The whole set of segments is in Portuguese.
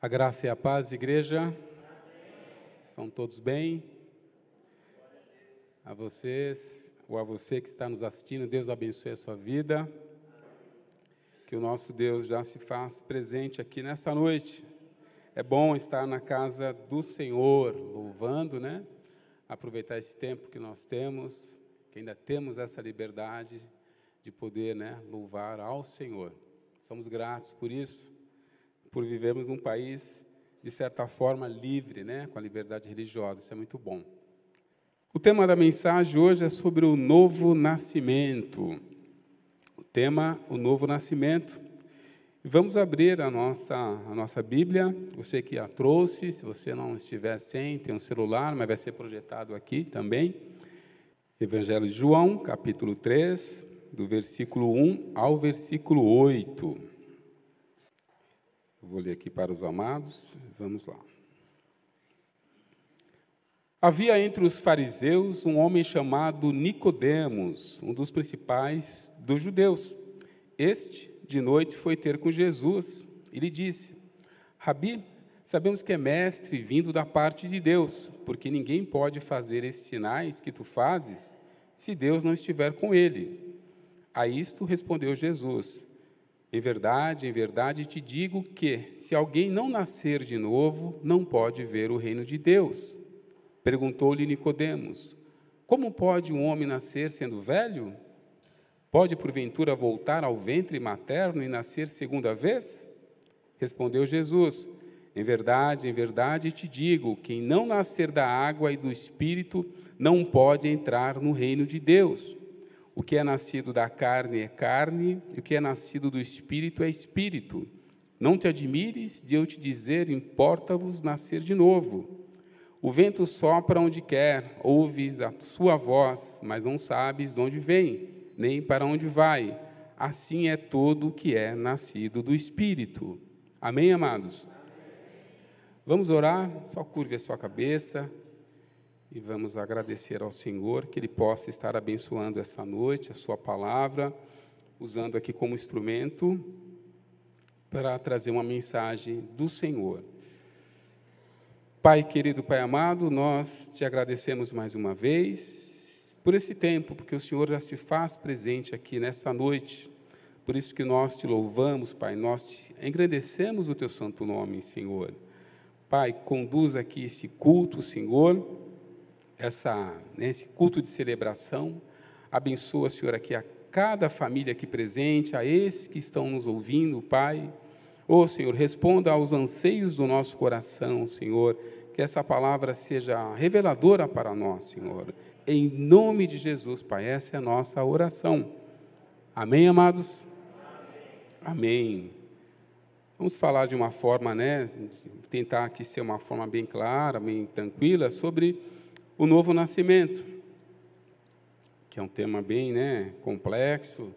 A graça e a paz, igreja. São todos bem? A vocês, ou a você que está nos assistindo, Deus abençoe a sua vida. Que o nosso Deus já se faz presente aqui nesta noite. É bom estar na casa do Senhor, louvando, né? Aproveitar esse tempo que nós temos, que ainda temos essa liberdade de poder, né, louvar ao Senhor. Somos gratos por isso por vivermos num país, de certa forma, livre, né, com a liberdade religiosa. Isso é muito bom. O tema da mensagem hoje é sobre o novo nascimento. O tema, o novo nascimento. Vamos abrir a nossa, a nossa Bíblia. Você que a trouxe, se você não estiver sem, tem um celular, mas vai ser projetado aqui também. Evangelho de João, capítulo 3, do versículo 1 ao versículo 8. Vou ler aqui para os amados, vamos lá. Havia entre os fariseus um homem chamado Nicodemos, um dos principais dos judeus. Este, de noite, foi ter com Jesus e lhe disse: Rabi, sabemos que é mestre vindo da parte de Deus, porque ninguém pode fazer esses sinais que tu fazes se Deus não estiver com ele. A isto respondeu Jesus: em verdade, em verdade te digo que, se alguém não nascer de novo, não pode ver o reino de Deus. Perguntou-lhe Nicodemos: Como pode um homem nascer sendo velho? Pode porventura voltar ao ventre materno e nascer segunda vez? Respondeu Jesus: Em verdade, em verdade te digo: quem não nascer da água e do espírito não pode entrar no reino de Deus. O que é nascido da carne é carne, e o que é nascido do espírito é espírito. Não te admires de eu te dizer, importa-vos nascer de novo. O vento sopra onde quer, ouves a sua voz, mas não sabes de onde vem, nem para onde vai. Assim é todo o que é nascido do Espírito. Amém, amados? Vamos orar? Só curve a sua cabeça e vamos agradecer ao Senhor que Ele possa estar abençoando essa noite, a Sua palavra, usando aqui como instrumento para trazer uma mensagem do Senhor. Pai querido, Pai amado, nós te agradecemos mais uma vez por esse tempo, porque o Senhor já se faz presente aqui nessa noite. Por isso que nós te louvamos, Pai, nós te engrandecemos o teu santo nome, Senhor. Pai, conduz aqui esse culto, Senhor essa, né, esse culto de celebração. Abençoa, Senhor, aqui a cada família aqui presente, a esses que estão nos ouvindo, Pai. Ô, oh, Senhor, responda aos anseios do nosso coração, Senhor. Que essa palavra seja reveladora para nós, Senhor. Em nome de Jesus, Pai, essa é a nossa oração. Amém, amados? Amém. Amém. Vamos falar de uma forma, né, tentar aqui ser uma forma bem clara, bem tranquila, sobre o novo nascimento, que é um tema bem né, complexo,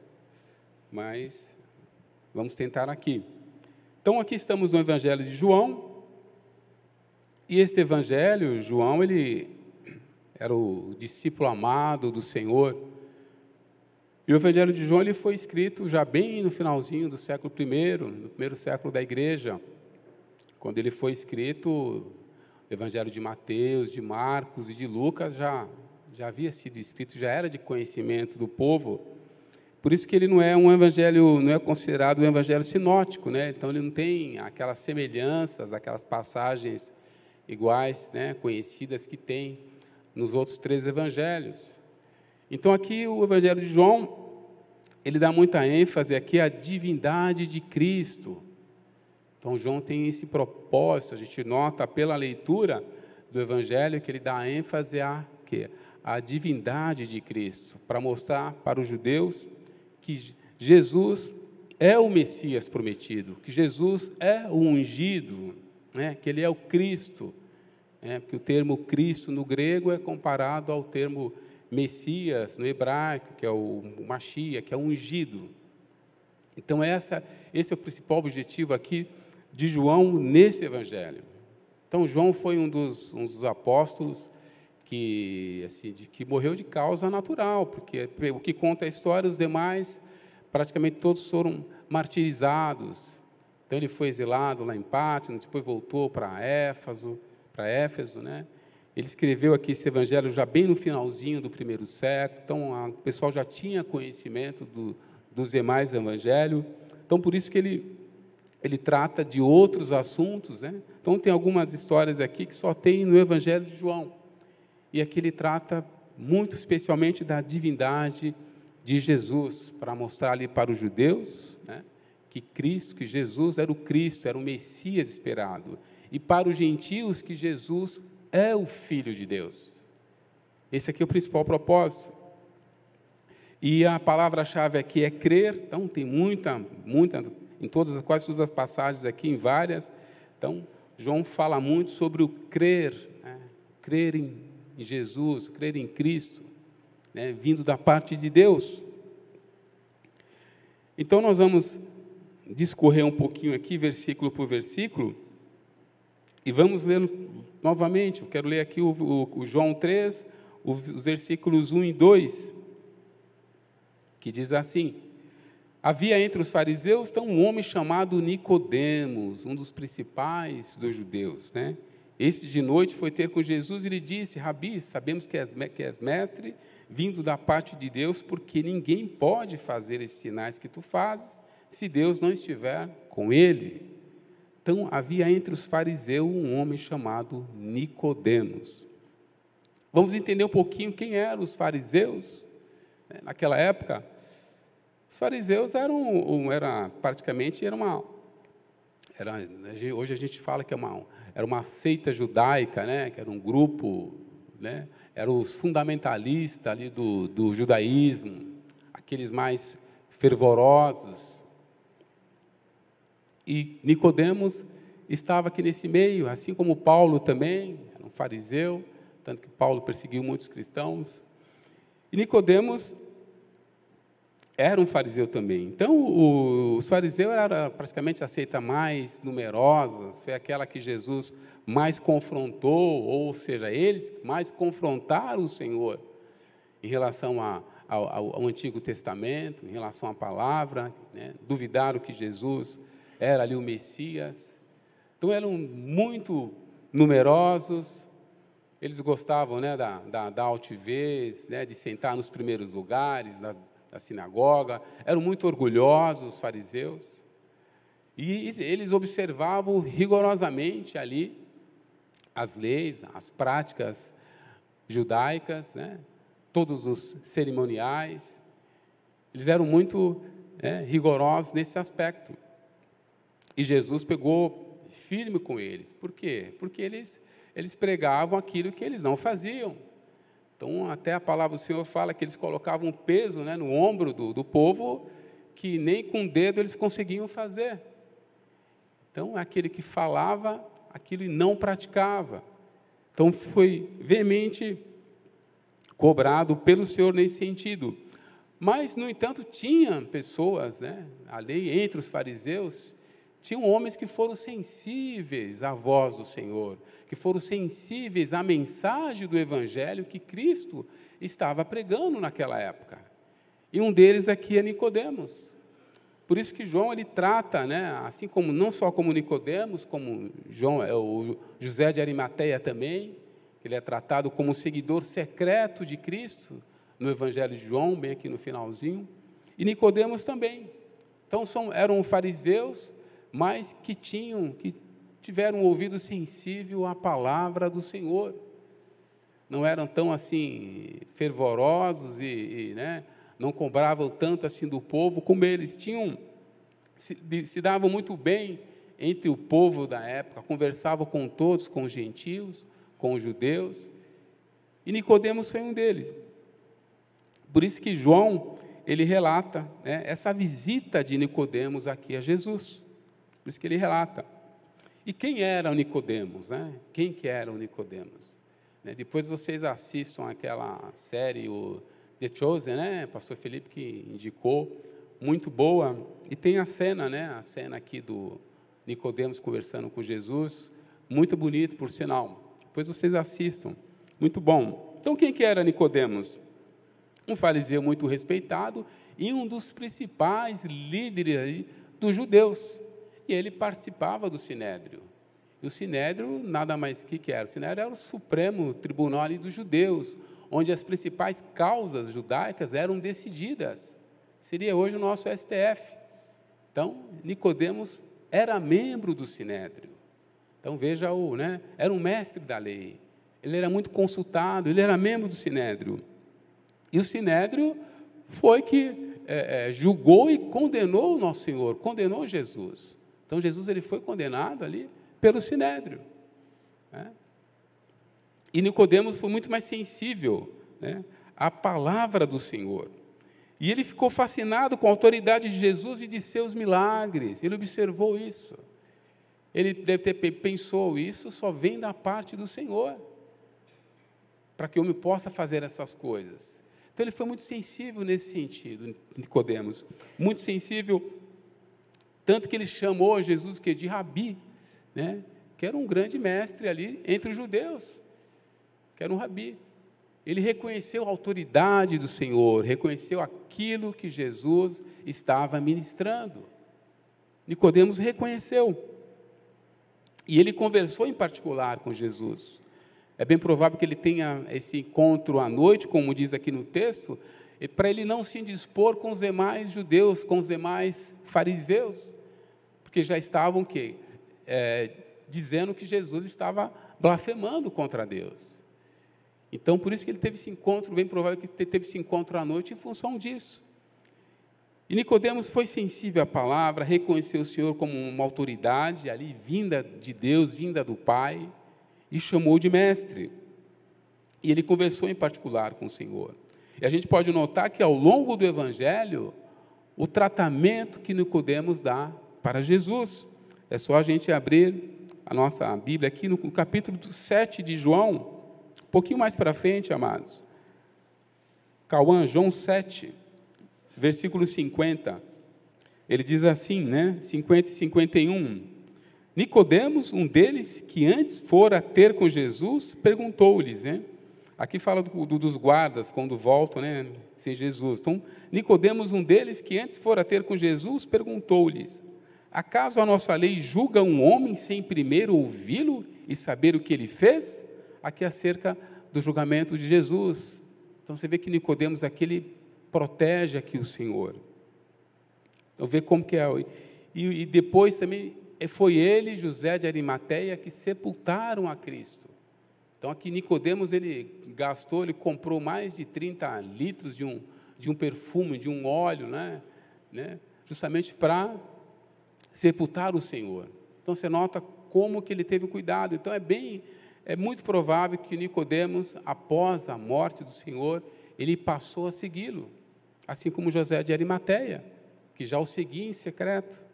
mas vamos tentar aqui. Então, aqui estamos no Evangelho de João, e esse Evangelho, João, ele era o discípulo amado do Senhor, e o Evangelho de João ele foi escrito já bem no finalzinho do século I, no primeiro século da igreja, quando ele foi escrito, Evangelho de Mateus, de Marcos e de Lucas já, já havia sido escrito, já era de conhecimento do povo. Por isso que ele não é um evangelho, não é considerado um evangelho sinótico, né? Então ele não tem aquelas semelhanças, aquelas passagens iguais, né, conhecidas que tem nos outros três evangelhos. Então aqui o evangelho de João, ele dá muita ênfase aqui à divindade de Cristo. Então, João tem esse propósito, a gente nota pela leitura do Evangelho que ele dá ênfase à, que, à divindade de Cristo, para mostrar para os judeus que Jesus é o Messias prometido, que Jesus é o ungido, né, que ele é o Cristo. Né, porque o termo Cristo no grego é comparado ao termo Messias no hebraico, que é o Machia, que é o ungido. Então, essa, esse é o principal objetivo aqui de João nesse evangelho. Então, João foi um dos, um dos apóstolos que, assim, de, que morreu de causa natural, porque o que conta a história, os demais, praticamente todos foram martirizados. Então ele foi exilado lá em Pátino, depois voltou para Éfeso, para Éfeso, né? Ele escreveu aqui esse evangelho já bem no finalzinho do primeiro século, então a, o pessoal já tinha conhecimento do, dos demais evangelhos. Então por isso que ele ele trata de outros assuntos, né? Então tem algumas histórias aqui que só tem no evangelho de João. E aqui ele trata muito especialmente da divindade de Jesus, para mostrar ali para os judeus né, que Cristo, que Jesus era o Cristo, era o Messias esperado, e para os gentios que Jesus é o Filho de Deus. Esse aqui é o principal propósito. E a palavra-chave aqui é crer, então tem muita, muita, em todas, quase todas as passagens aqui, em várias. Então, João fala muito sobre o crer, né? crer em Jesus, crer em Cristo né, vindo da parte de Deus. Então, nós vamos discorrer um pouquinho aqui, versículo por versículo, e vamos ler novamente. Eu quero ler aqui o, o, o João 3, os versículos 1 e 2, que diz assim: Havia entre os fariseus então, um homem chamado Nicodemos, um dos principais dos judeus, né? Este de noite foi ter com Jesus e lhe disse: Rabi, sabemos que és, que és mestre vindo da parte de Deus, porque ninguém pode fazer esses sinais que tu fazes se Deus não estiver com ele. Então havia entre os fariseus um homem chamado Nicodemos. Vamos entender um pouquinho quem eram os fariseus né, naquela época. Os fariseus eram, era praticamente era uma era, hoje a gente fala que é uma, era uma seita judaica, né, que era um grupo né, eram os fundamentalistas ali do, do judaísmo, aqueles mais fervorosos. E Nicodemos estava aqui nesse meio, assim como Paulo também, era um fariseu, tanto que Paulo perseguiu muitos cristãos. E Nicodemos era um fariseu também. Então, os fariseus era praticamente a seita mais numerosa, foi aquela que Jesus mais confrontou, ou seja, eles mais confrontaram o Senhor em relação a, ao, ao, Antigo Testamento, em relação à palavra, né? duvidaram que Jesus era ali o Messias. Então eram muito numerosos, eles gostavam né, da, da, da altivez, né, de sentar nos primeiros lugares da, da sinagoga, eram muito orgulhosos os fariseus, e eles observavam rigorosamente ali as leis, as práticas judaicas, né? todos os cerimoniais. Eles eram muito né, rigorosos nesse aspecto. E Jesus pegou firme com eles. Por quê? Porque eles, eles pregavam aquilo que eles não faziam. Então, até a palavra do Senhor fala que eles colocavam um peso né, no ombro do, do povo que nem com o dedo eles conseguiam fazer. Então, aquele que falava aquilo e não praticava. Então foi veemente cobrado pelo Senhor nesse sentido. Mas, no entanto, tinha pessoas, né, ali entre os fariseus, tinham homens que foram sensíveis à voz do Senhor, que foram sensíveis à mensagem do Evangelho que Cristo estava pregando naquela época. E um deles aqui é Nicodemos. Por isso que João ele trata, né, assim como não só como Nicodemos, como João, é o José de Arimateia também, ele é tratado como seguidor secreto de Cristo no Evangelho de João, bem aqui no finalzinho, e Nicodemos também. Então são, eram fariseus, mas que tinham, que tiveram um ouvido sensível à palavra do Senhor. Não eram tão assim fervorosos e, e né, não cobravam tanto assim do povo como eles tinham se, se davam muito bem entre o povo da época, conversavam com todos, com os gentios, com os judeus. E Nicodemos foi um deles. Por isso que João ele relata né, essa visita de Nicodemos aqui a Jesus. Por isso que ele relata. E quem era o Nicodemos? Né? Quem que era o Nicodemos? Né, depois vocês assistam aquela série, o The Chosen, né? Pastor Felipe que indicou, muito boa. E tem a cena, né? A cena aqui do Nicodemos conversando com Jesus, muito bonito, por sinal. Depois vocês assistam, muito bom. Então quem que era Nicodemos? Um fariseu muito respeitado e um dos principais líderes dos judeus. E ele participava do Sinédrio. E o Sinédrio, nada mais que, que era? O Sinédrio era o supremo tribunal dos judeus, onde as principais causas judaicas eram decididas. Seria hoje o nosso STF. Então, Nicodemos era membro do Sinédrio. Então veja o, né? Era um mestre da lei. Ele era muito consultado, ele era membro do Sinédrio. E o Sinédrio foi que é, é, julgou e condenou o nosso Senhor, condenou Jesus. Então Jesus ele foi condenado ali pelo Sinédrio. Né? E Nicodemos foi muito mais sensível né, à palavra do Senhor. E ele ficou fascinado com a autoridade de Jesus e de seus milagres. Ele observou isso. Ele deve ter pensou isso só vem da parte do Senhor, para que eu me possa fazer essas coisas. Então ele foi muito sensível nesse sentido, Nicodemos, muito sensível, tanto que ele chamou Jesus que de Rabi, né? que era um grande mestre ali entre os judeus, que era um rabi. Ele reconheceu a autoridade do Senhor, reconheceu aquilo que Jesus estava ministrando. Nicodemos reconheceu. E ele conversou em particular com Jesus. É bem provável que ele tenha esse encontro à noite, como diz aqui no texto, para ele não se indispor com os demais judeus, com os demais fariseus, porque já estavam que é, dizendo que Jesus estava blasfemando contra Deus. Então, por isso que ele teve esse encontro, bem provável que ele teve esse encontro à noite em função disso. E Nicodemos foi sensível à palavra, reconheceu o Senhor como uma autoridade ali vinda de Deus, vinda do Pai, e chamou de mestre. E ele conversou em particular com o Senhor. E a gente pode notar que ao longo do evangelho, o tratamento que Nicodemos dá para Jesus. É só a gente abrir a nossa Bíblia aqui no capítulo 7 de João, um pouquinho mais para frente, amados. Cauã, João 7, versículo 50. Ele diz assim, né? 50 e 51. Nicodemos, um deles que antes fora ter com Jesus, perguntou-lhes, né? Aqui fala do, do, dos guardas quando voltam, né, sem Jesus. Então, Nicodemos, um deles que antes fora ter com Jesus, perguntou-lhes: Acaso a nossa lei julga um homem sem primeiro ouvi-lo e saber o que ele fez? Aqui acerca do julgamento de Jesus. Então você vê que Nicodemos aqui ele protege aqui o Senhor. Então vê como que é. E, e depois também foi ele, José de Arimateia, que sepultaram a Cristo. Então aqui Nicodemos ele gastou, ele comprou mais de 30 litros de um, de um perfume, de um óleo, né? né? justamente para sepultar o Senhor. Então você nota como que ele teve cuidado. Então é bem, é muito provável que Nicodemos, após a morte do Senhor, ele passou a segui-lo, assim como José de Arimateia, que já o seguia em secreto.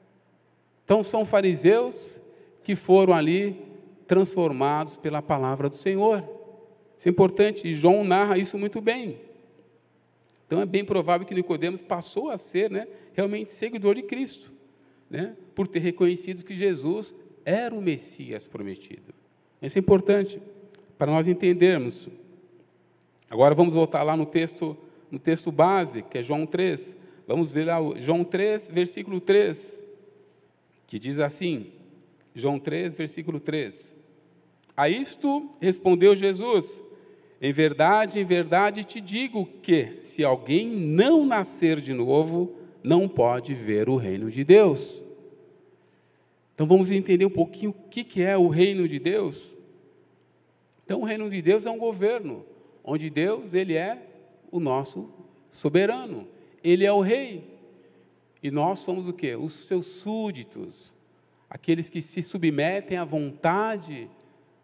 Então são fariseus que foram ali transformados pela palavra do Senhor. Isso é importante, e João narra isso muito bem. Então é bem provável que Nicodemos passou a ser né, realmente seguidor de Cristo né, por ter reconhecido que Jesus era o Messias prometido. Isso é importante para nós entendermos. Agora vamos voltar lá no texto, no texto base, que é João 3. Vamos ver lá João 3, versículo 3, que diz assim: João 3, versículo 3. A isto respondeu Jesus: Em verdade, em verdade te digo que, se alguém não nascer de novo, não pode ver o reino de Deus. Então vamos entender um pouquinho o que é o reino de Deus. Então o reino de Deus é um governo, onde Deus ele é o nosso soberano, ele é o rei. E nós somos o quê? Os seus súditos, aqueles que se submetem à vontade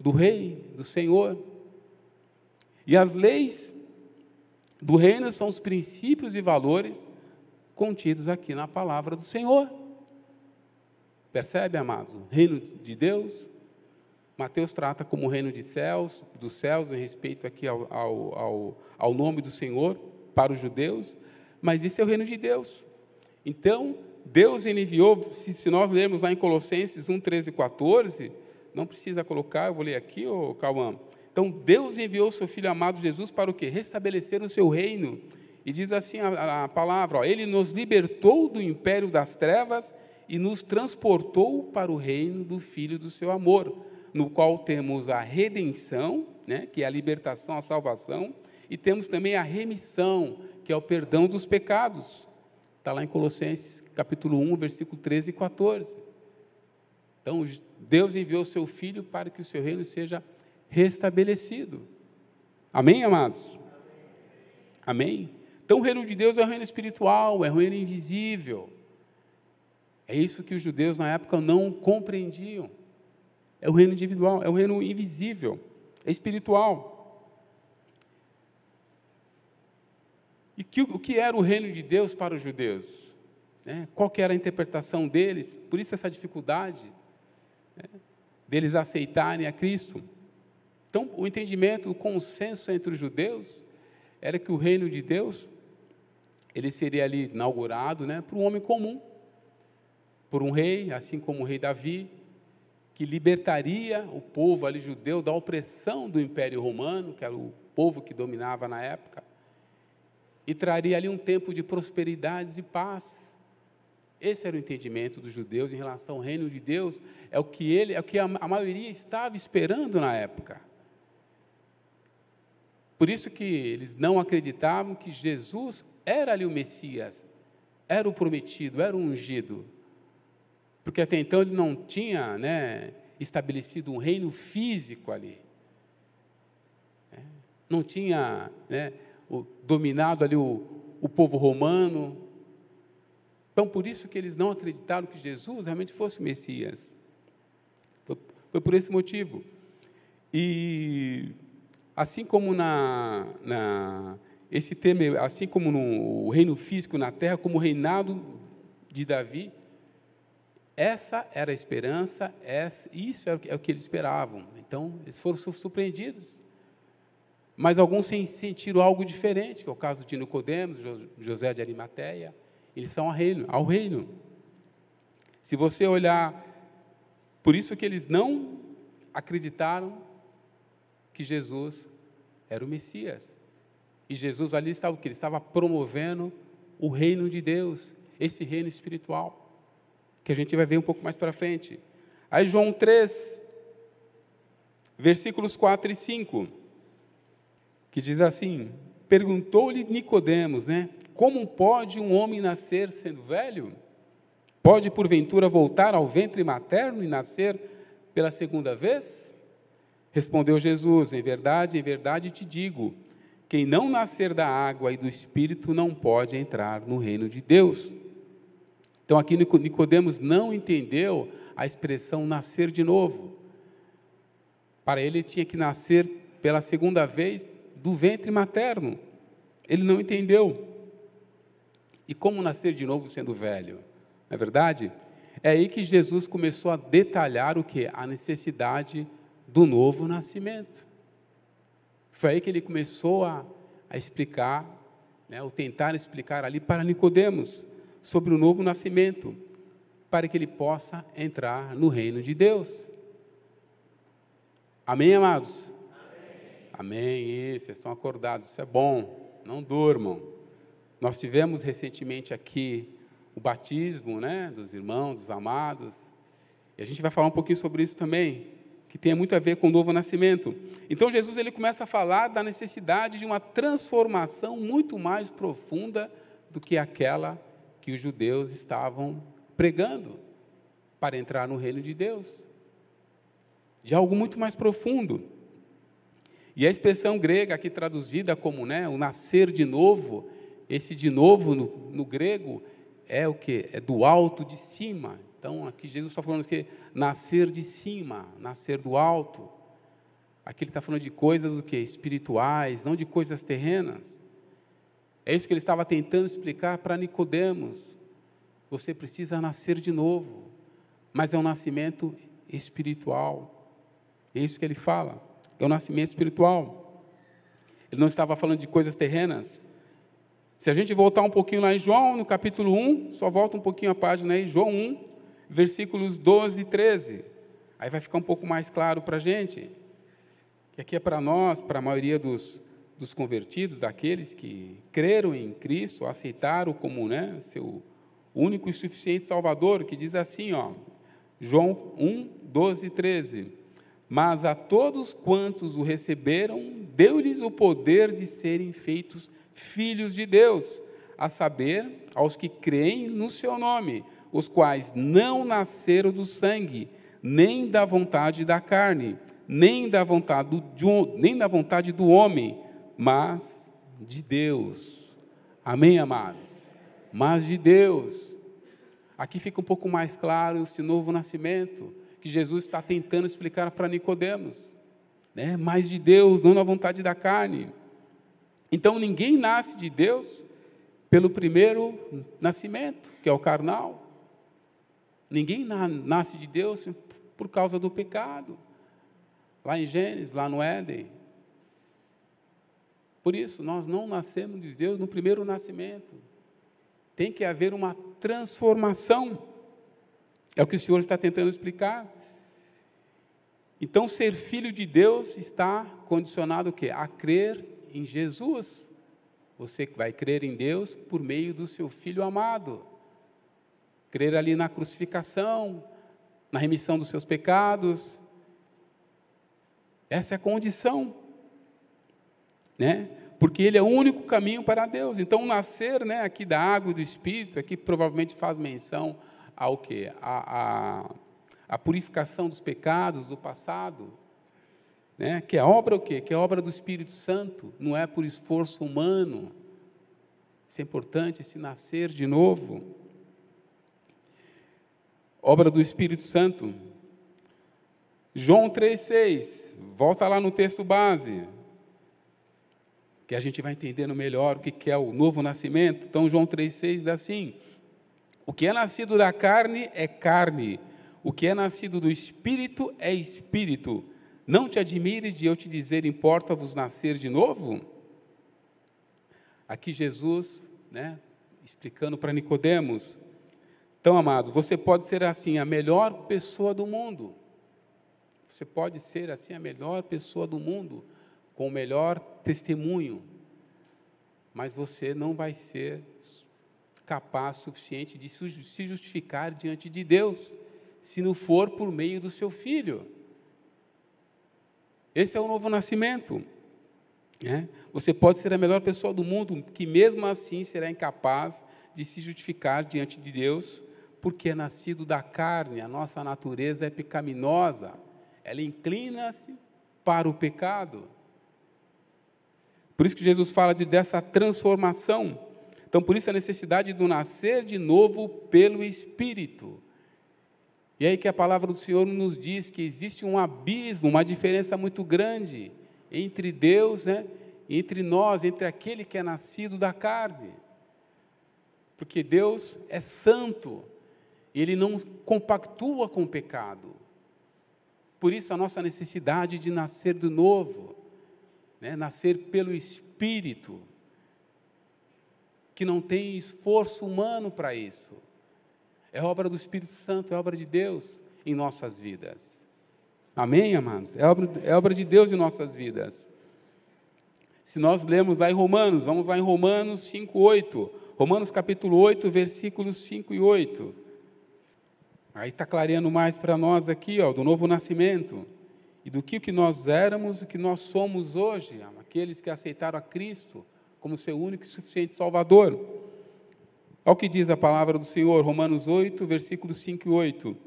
do rei, do Senhor. E as leis do reino são os princípios e valores contidos aqui na palavra do Senhor. Percebe, amados? Reino de Deus, Mateus trata como o reino de céus, dos céus, em respeito aqui ao, ao, ao, ao nome do Senhor para os judeus, mas isso é o reino de Deus. Então, Deus enviou, se, se nós lermos lá em Colossenses 1, 13 e 14, não precisa colocar, eu vou ler aqui, ô Cauã. Então, Deus enviou seu Filho amado Jesus para o quê? Restabelecer o seu reino e diz assim a, a palavra: ó, Ele nos libertou do império das trevas e nos transportou para o reino do Filho do seu amor, no qual temos a redenção, né, que é a libertação, a salvação, e temos também a remissão, que é o perdão dos pecados. Está lá em Colossenses capítulo 1, versículo 13 e 14. Então, Deus enviou seu Filho para que o seu reino seja restabelecido. Amém, amados? Amém? Então, o reino de Deus é um reino espiritual, é um reino invisível. É isso que os judeus na época não compreendiam. É o reino individual, é o reino invisível, é espiritual. E que, o que era o reino de Deus para os judeus? Né? Qual que era a interpretação deles? Por isso essa dificuldade né? deles aceitarem a Cristo. Então, o entendimento, o consenso entre os judeus era que o reino de Deus ele seria ali inaugurado, né, por um homem comum, por um rei, assim como o rei Davi, que libertaria o povo ali judeu da opressão do Império Romano, que era o povo que dominava na época, e traria ali um tempo de prosperidade e paz. Esse era o entendimento dos judeus em relação ao reino de Deus, é o que ele, é o que a, a maioria estava esperando na época. Por isso que eles não acreditavam que Jesus era ali o Messias, era o prometido, era o ungido. Porque até então ele não tinha né, estabelecido um reino físico ali. É, não tinha né, dominado ali o, o povo romano. Então, por isso que eles não acreditaram que Jesus realmente fosse o Messias. Foi, foi por esse motivo. E assim como na, na esse tema, assim como no reino físico na terra, como o reinado de Davi, essa era a esperança, essa, isso é o que eles esperavam. Então, eles foram surpreendidos. Mas alguns sentiram algo diferente, que é o caso de Nicodemos, José de Arimateia. Eles são ao reino, ao reino. Se você olhar, por isso que eles não acreditaram que Jesus era o Messias. E Jesus ali estava que? Ele estava promovendo o reino de Deus, esse reino espiritual, que a gente vai ver um pouco mais para frente. Aí João 3, versículos 4 e 5 que diz assim: Perguntou-lhe Nicodemos, né? Como pode um homem nascer sendo velho? Pode porventura voltar ao ventre materno e nascer pela segunda vez? Respondeu Jesus: Em verdade, em verdade te digo, quem não nascer da água e do espírito não pode entrar no reino de Deus. Então aqui Nicodemos não entendeu a expressão nascer de novo. Para ele tinha que nascer pela segunda vez do ventre materno. Ele não entendeu. E como nascer de novo sendo velho? Não é verdade? É aí que Jesus começou a detalhar o que? A necessidade do novo nascimento. Foi aí que ele começou a, a explicar, né, ou tentar explicar ali para Nicodemos sobre o novo nascimento, para que ele possa entrar no reino de Deus. Amém, amados? Amém, isso, vocês estão acordados, isso é bom, não durmam. Nós tivemos recentemente aqui o batismo né, dos irmãos, dos amados, e a gente vai falar um pouquinho sobre isso também, que tem muito a ver com o novo nascimento. Então Jesus ele começa a falar da necessidade de uma transformação muito mais profunda do que aquela que os judeus estavam pregando para entrar no reino de Deus. De algo muito mais profundo. E a expressão grega aqui traduzida como né, o nascer de novo, esse de novo no, no grego é o que? É do alto de cima. Então aqui Jesus está falando que nascer de cima, nascer do alto. Aqui ele está falando de coisas o que? Espirituais, não de coisas terrenas. É isso que ele estava tentando explicar para Nicodemos. Você precisa nascer de novo, mas é um nascimento espiritual. É isso que ele fala é o nascimento espiritual. Ele não estava falando de coisas terrenas. Se a gente voltar um pouquinho lá em João, no capítulo 1, só volta um pouquinho a página aí, João 1, versículos 12 e 13. Aí vai ficar um pouco mais claro para a gente. Que aqui é para nós, para a maioria dos, dos convertidos, daqueles que creram em Cristo, aceitaram como né, seu único e suficiente Salvador, que diz assim, ó, João 1, 12 e 13. Mas a todos quantos o receberam, deu-lhes o poder de serem feitos filhos de Deus, a saber, aos que creem no seu nome, os quais não nasceram do sangue, nem da vontade da carne, nem da vontade do, nem da vontade do homem, mas de Deus. Amém, amados? Mas de Deus. Aqui fica um pouco mais claro esse novo nascimento que Jesus está tentando explicar para Nicodemos, né? Mas de Deus, não na vontade da carne. Então ninguém nasce de Deus pelo primeiro nascimento, que é o carnal. Ninguém nasce de Deus por causa do pecado. Lá em Gênesis, lá no Éden. Por isso, nós não nascemos de Deus no primeiro nascimento. Tem que haver uma transformação. É o que o Senhor está tentando explicar. Então, ser filho de Deus está condicionado o quê? A crer em Jesus. Você vai crer em Deus por meio do seu filho amado crer ali na crucificação, na remissão dos seus pecados. Essa é a condição, né? Porque ele é o único caminho para Deus. Então, nascer, né, aqui da água e do Espírito, aqui provavelmente faz menção ao que? A, a, a purificação dos pecados do passado, né? Que é obra o quê? Que é obra do Espírito Santo, não é por esforço humano. Isso é importante, esse nascer de novo obra do Espírito Santo. João 3,6, volta lá no texto base, que a gente vai entendendo melhor o que é o novo nascimento. Então, João 3,6 diz assim: O que é nascido da carne é carne, o que é nascido do espírito é espírito. Não te admire de eu te dizer, importa-vos nascer de novo? Aqui Jesus, né, explicando para Nicodemos, então, amados, você pode ser assim a melhor pessoa do mundo. Você pode ser assim a melhor pessoa do mundo, com o melhor testemunho, mas você não vai ser capaz suficiente de se justificar diante de Deus, se não for por meio do seu filho. Esse é o novo nascimento. Né? Você pode ser a melhor pessoa do mundo, que mesmo assim será incapaz de se justificar diante de Deus, porque é nascido da carne, a nossa natureza é pecaminosa, ela inclina-se para o pecado. Por isso que Jesus fala de dessa transformação. Então, por isso a necessidade do nascer de novo pelo Espírito. E aí que a palavra do Senhor nos diz que existe um abismo, uma diferença muito grande entre Deus, né, entre nós, entre aquele que é nascido da carne. Porque Deus é santo, ele não compactua com o pecado. Por isso a nossa necessidade de nascer de novo, né? nascer pelo Espírito, que não tem esforço humano para isso. É obra do Espírito Santo, é obra de Deus em nossas vidas. Amém, amados? É obra, é obra de Deus em nossas vidas. Se nós lemos lá em Romanos, vamos lá em Romanos 5, 8. Romanos capítulo 8, versículos 5 e 8. Aí está clareando mais para nós aqui, ó, do novo nascimento. E do que, que nós éramos, o que nós somos hoje, aqueles que aceitaram a Cristo como seu único e suficiente Salvador. Olha o que diz a palavra do Senhor, Romanos 8, versículos 5 e 8.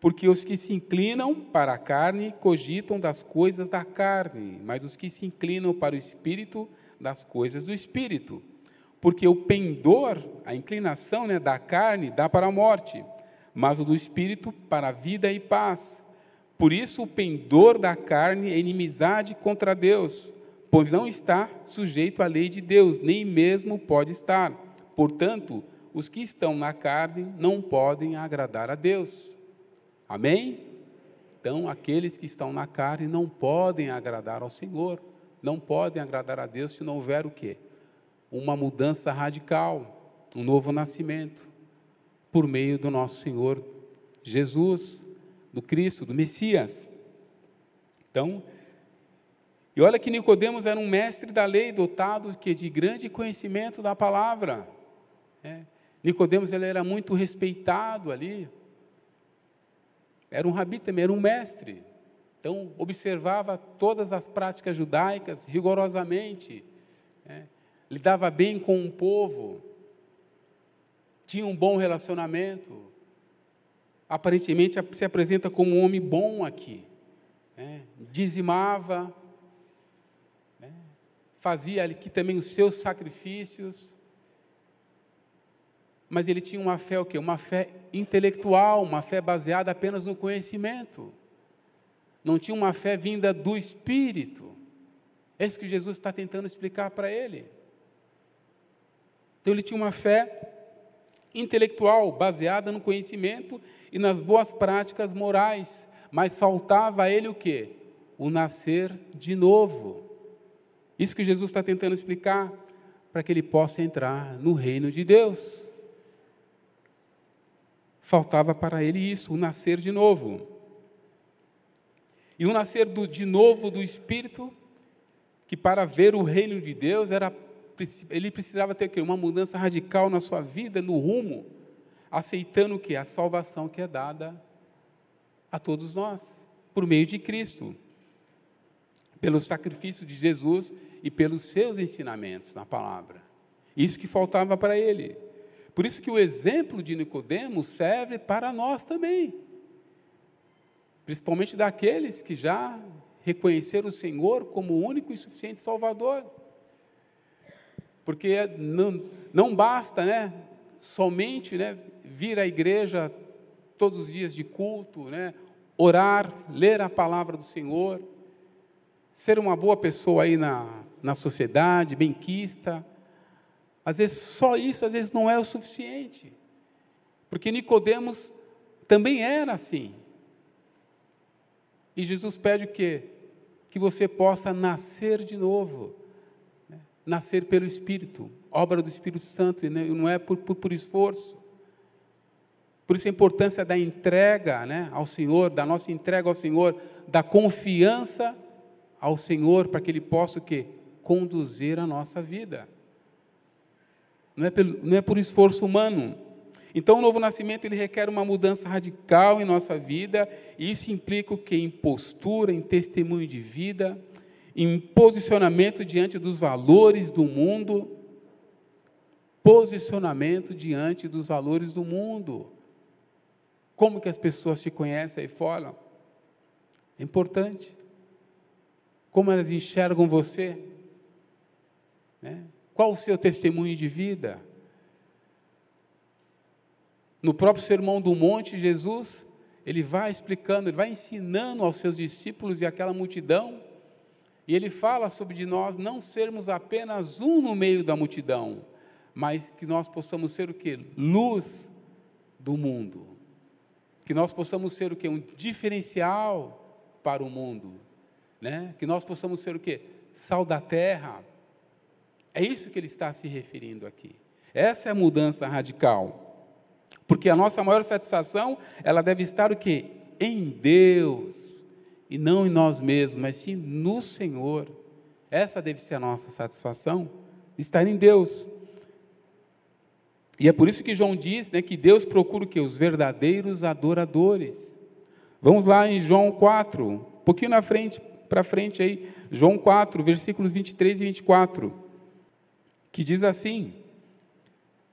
Porque os que se inclinam para a carne cogitam das coisas da carne, mas os que se inclinam para o espírito, das coisas do espírito. Porque o pendor, a inclinação né, da carne, dá para a morte mas o do espírito para a vida e paz. Por isso, o pendor da carne é inimizade contra Deus, pois não está sujeito à lei de Deus, nem mesmo pode estar. Portanto, os que estão na carne não podem agradar a Deus. Amém? Então, aqueles que estão na carne não podem agradar ao Senhor, não podem agradar a Deus se não houver o quê? Uma mudança radical, um novo nascimento por meio do nosso Senhor Jesus, do Cristo, do Messias. Então, e olha que Nicodemos era um mestre da lei, dotado que de grande conhecimento da palavra. É, Nicodemos ele era muito respeitado ali. Era um rabi também, era um mestre. Então, observava todas as práticas judaicas rigorosamente. Né? Lidava bem com o povo. Tinha um bom relacionamento. Aparentemente se apresenta como um homem bom aqui. Né? Dizimava, né? fazia aqui também os seus sacrifícios mas ele tinha uma fé o quê? Uma fé intelectual, uma fé baseada apenas no conhecimento. Não tinha uma fé vinda do Espírito. É isso que Jesus está tentando explicar para ele. Então ele tinha uma fé intelectual, baseada no conhecimento e nas boas práticas morais, mas faltava a ele o quê? O nascer de novo. Isso que Jesus está tentando explicar, para que ele possa entrar no reino de Deus. Faltava para ele isso, o nascer de novo. E o nascer do, de novo do Espírito, que para ver o reino de Deus, era, ele precisava ter uma mudança radical na sua vida, no rumo, aceitando que? A salvação que é dada a todos nós, por meio de Cristo, pelo sacrifício de Jesus e pelos seus ensinamentos na palavra. Isso que faltava para ele. Por isso que o exemplo de Nicodemos serve para nós também. Principalmente daqueles que já reconheceram o Senhor como o único e suficiente Salvador. Porque não, não basta, né, somente, né, vir à igreja todos os dias de culto, né, orar, ler a palavra do Senhor, ser uma boa pessoa aí na, na sociedade, benquista, às vezes só isso às vezes não é o suficiente. Porque Nicodemos também era assim. E Jesus pede o quê? Que você possa nascer de novo. Né? Nascer pelo Espírito, obra do Espírito Santo, e não é por, por, por esforço. Por isso a importância da entrega né, ao Senhor, da nossa entrega ao Senhor, da confiança ao Senhor, para que Ele possa o quê? Conduzir a nossa vida não é, pelo, não é por esforço humano. Então, o novo nascimento ele requer uma mudança radical em nossa vida, e isso implica o que? Em postura, em testemunho de vida, em posicionamento diante dos valores do mundo. Posicionamento diante dos valores do mundo. Como que as pessoas te conhecem aí fora? É importante. Como elas enxergam você? Né? Qual o seu testemunho de vida? No próprio Sermão do Monte, Jesus, ele vai explicando, ele vai ensinando aos seus discípulos e àquela multidão, e ele fala sobre de nós não sermos apenas um no meio da multidão, mas que nós possamos ser o que? Luz do mundo. Que nós possamos ser o que? Um diferencial para o mundo. Né? Que nós possamos ser o que? Sal da terra, é isso que ele está se referindo aqui. Essa é a mudança radical. Porque a nossa maior satisfação, ela deve estar o quê? Em Deus. E não em nós mesmos, mas sim no Senhor. Essa deve ser a nossa satisfação, estar em Deus. E é por isso que João diz né, que Deus procura o quê? Os verdadeiros adoradores. Vamos lá em João 4, um pouquinho na frente, para frente aí, João 4, versículos 23 e 24 que diz assim: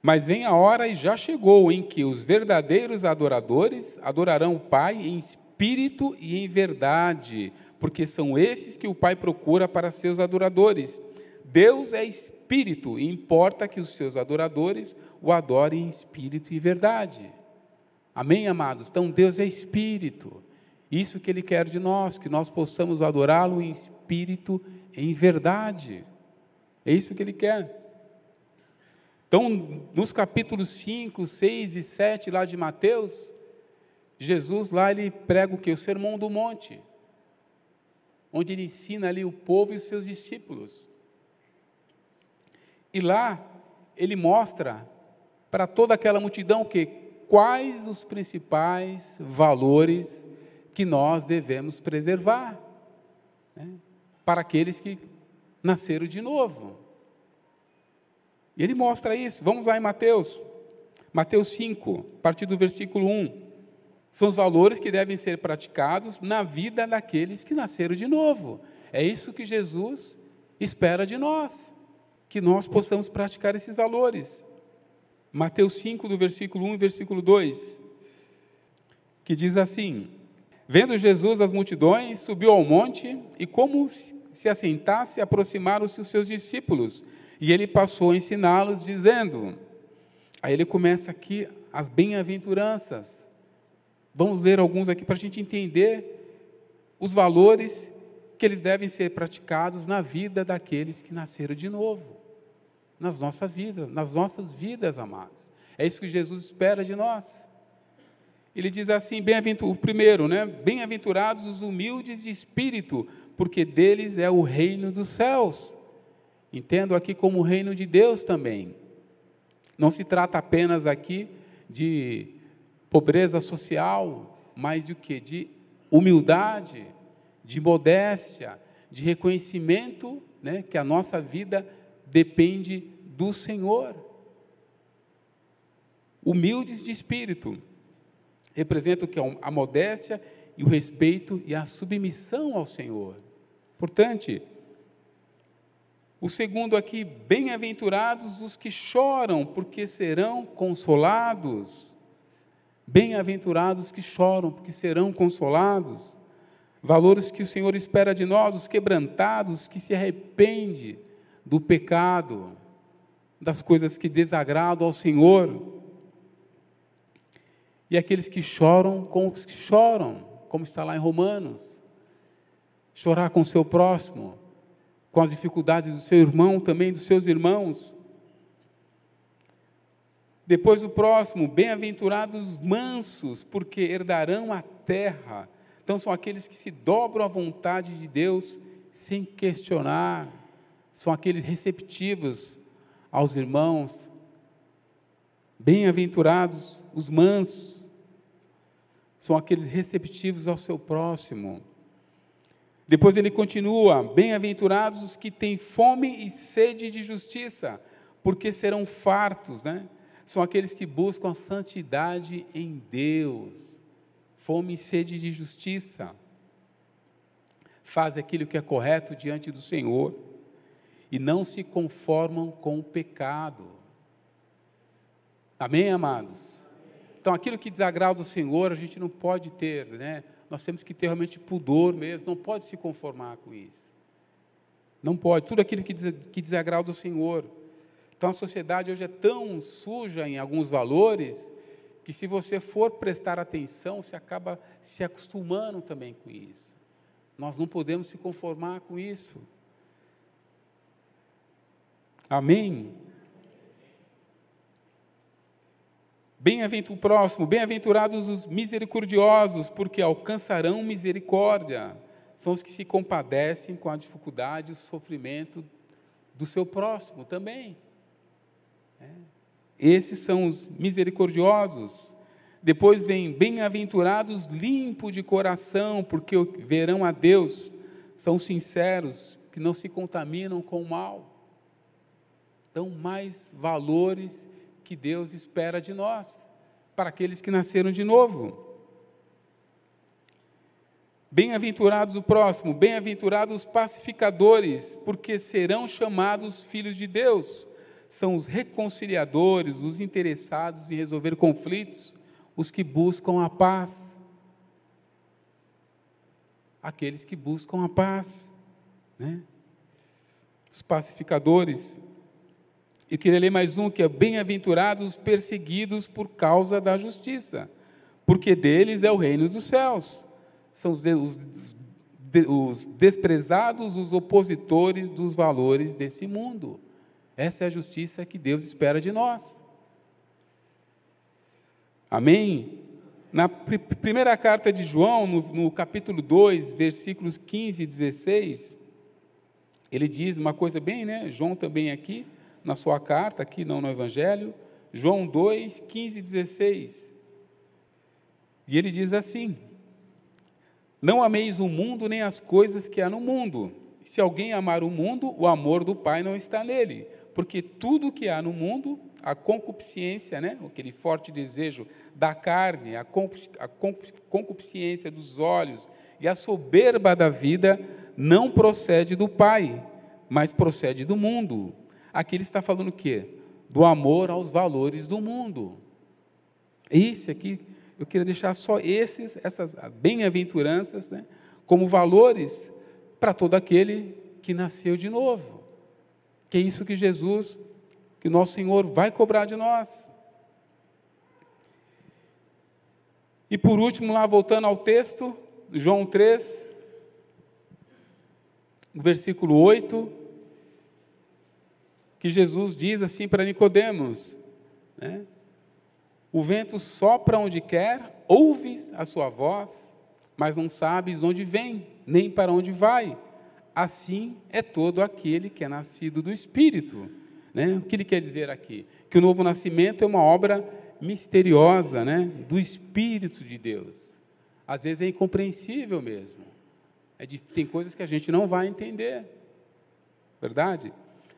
Mas vem a hora e já chegou em que os verdadeiros adoradores adorarão o Pai em espírito e em verdade, porque são esses que o Pai procura para seus adoradores. Deus é espírito e importa que os seus adoradores o adorem em espírito e verdade. Amém, amados? Então Deus é espírito. Isso que ele quer de nós, que nós possamos adorá-lo em espírito e em verdade. É isso que ele quer. Então, nos capítulos 5, 6 e 7 lá de Mateus, Jesus lá ele prega o que? O sermão do monte, onde ele ensina ali o povo e os seus discípulos. E lá ele mostra para toda aquela multidão que quais os principais valores que nós devemos preservar né, para aqueles que nasceram de novo. E ele mostra isso. Vamos lá em Mateus. Mateus 5, a partir do versículo 1. São os valores que devem ser praticados na vida daqueles que nasceram de novo. É isso que Jesus espera de nós, que nós possamos praticar esses valores. Mateus 5, do versículo 1 e versículo 2, que diz assim: Vendo Jesus as multidões, subiu ao monte e, como se assentasse, aproximaram-se os seus discípulos. E ele passou a ensiná-los, dizendo: Aí ele começa aqui as bem-aventuranças. Vamos ler alguns aqui para a gente entender os valores que eles devem ser praticados na vida daqueles que nasceram de novo nas nossas vidas, nas nossas vidas, amados. É isso que Jesus espera de nós. Ele diz assim, bem o primeiro, né? Bem-aventurados os humildes de espírito, porque deles é o reino dos céus. Entendo aqui como o reino de Deus também. Não se trata apenas aqui de pobreza social, mas de o que? De humildade, de modéstia, de reconhecimento, né, que a nossa vida depende do Senhor. Humildes de espírito representa o que a modéstia e o respeito e a submissão ao Senhor. Portanto, o segundo aqui, bem-aventurados os que choram, porque serão consolados. Bem-aventurados os que choram, porque serão consolados. Valores que o Senhor espera de nós, os quebrantados, que se arrependem do pecado, das coisas que desagradam ao Senhor. E aqueles que choram com os que choram, como está lá em Romanos. Chorar com o seu próximo, com as dificuldades do seu irmão, também dos seus irmãos. Depois do próximo, bem-aventurados mansos, porque herdarão a terra. Então são aqueles que se dobram à vontade de Deus sem questionar, são aqueles receptivos aos irmãos. Bem-aventurados os mansos, são aqueles receptivos ao seu próximo. Depois ele continua: Bem-aventurados os que têm fome e sede de justiça, porque serão fartos, né? São aqueles que buscam a santidade em Deus, fome e sede de justiça. Faz aquilo que é correto diante do Senhor e não se conformam com o pecado. Amém, amados? Então, aquilo que desagrada o Senhor, a gente não pode ter, né? Nós temos que ter realmente pudor mesmo, não pode se conformar com isso. Não pode, tudo aquilo que, que desagrada o Senhor. Então, a sociedade hoje é tão suja em alguns valores, que se você for prestar atenção, você acaba se acostumando também com isso. Nós não podemos se conformar com isso. Amém? Bem-aventurado próximo, bem-aventurados os misericordiosos, porque alcançarão misericórdia. São os que se compadecem com a dificuldade e o sofrimento do seu próximo também. É. Esses são os misericordiosos. Depois vem bem-aventurados limpos de coração, porque verão a Deus. São sinceros, que não se contaminam com o mal. Então, mais valores que Deus espera de nós, para aqueles que nasceram de novo. Bem-aventurados o próximo, bem-aventurados os pacificadores, porque serão chamados filhos de Deus. São os reconciliadores, os interessados em resolver conflitos, os que buscam a paz. Aqueles que buscam a paz, né? Os pacificadores. Eu queria ler mais um que é bem-aventurados os perseguidos por causa da justiça, porque deles é o reino dos céus. São os, os, os desprezados, os opositores dos valores desse mundo. Essa é a justiça que Deus espera de nós. Amém? Na pr primeira carta de João, no, no capítulo 2, versículos 15 e 16, ele diz uma coisa bem, né? João também aqui na sua carta, aqui não no Evangelho, João 2, 15 e 16. E ele diz assim: Não ameis o mundo nem as coisas que há no mundo. Se alguém amar o mundo, o amor do Pai não está nele, porque tudo que há no mundo, a concupiscência, né? aquele forte desejo da carne, a concupiscência dos olhos e a soberba da vida não procede do Pai, mas procede do mundo. Aqui ele está falando o quê? Do amor aos valores do mundo. Esse aqui, eu queria deixar só esses, essas bem-aventuranças, né, como valores para todo aquele que nasceu de novo. Que é isso que Jesus, que nosso Senhor vai cobrar de nós. E por último, lá voltando ao texto, João 3, versículo 8, que Jesus diz assim para Nicodemos, né? O vento sopra onde quer, ouves a sua voz, mas não sabes onde vem, nem para onde vai. Assim é todo aquele que é nascido do Espírito. Né? O que ele quer dizer aqui? Que o novo nascimento é uma obra misteriosa né? do Espírito de Deus. Às vezes é incompreensível mesmo. É de, tem coisas que a gente não vai entender. Verdade?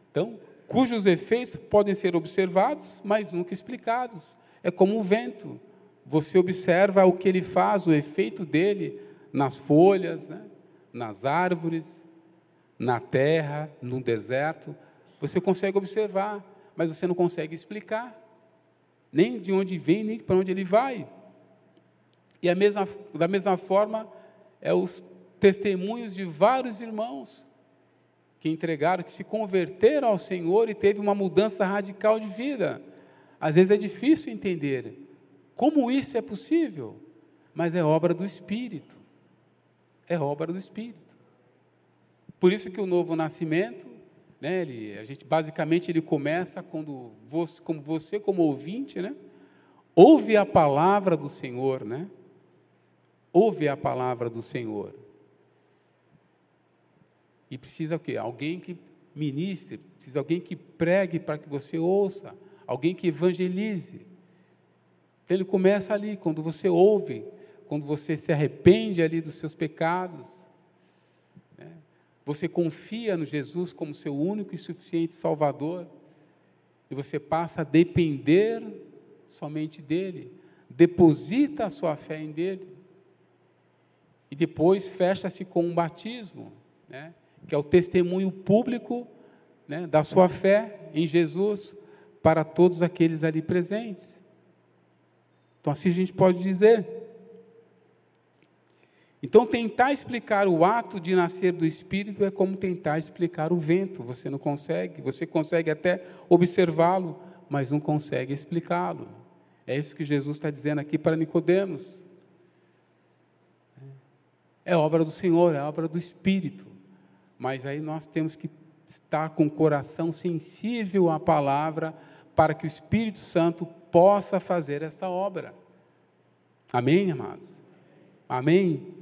Então, cujos efeitos podem ser observados, mas nunca explicados. É como o vento. Você observa o que ele faz, o efeito dele nas folhas, né? nas árvores, na terra, no deserto. Você consegue observar, mas você não consegue explicar. Nem de onde vem, nem para onde ele vai. E mesma, da mesma forma, é os testemunhos de vários irmãos que entregaram, que se converteram ao Senhor e teve uma mudança radical de vida. Às vezes é difícil entender como isso é possível, mas é obra do Espírito. É obra do Espírito. Por isso que o novo nascimento, né, ele, a gente basicamente ele começa quando você, como você como ouvinte, né, ouve a palavra do Senhor, né? Ouve a palavra do Senhor. E precisa o quê? Alguém que ministre, precisa alguém que pregue para que você ouça, alguém que evangelize. Então ele começa ali, quando você ouve, quando você se arrepende ali dos seus pecados, né? você confia no Jesus como seu único e suficiente Salvador, e você passa a depender somente dele, deposita a sua fé em dele, e depois fecha-se com um batismo, né? Que é o testemunho público né, da sua fé em Jesus para todos aqueles ali presentes. Então, assim a gente pode dizer. Então, tentar explicar o ato de nascer do Espírito é como tentar explicar o vento. Você não consegue, você consegue até observá-lo, mas não consegue explicá-lo. É isso que Jesus está dizendo aqui para Nicodemos. É obra do Senhor, é obra do Espírito. Mas aí nós temos que estar com o coração sensível à palavra para que o Espírito Santo possa fazer esta obra. Amém, amados? Amém?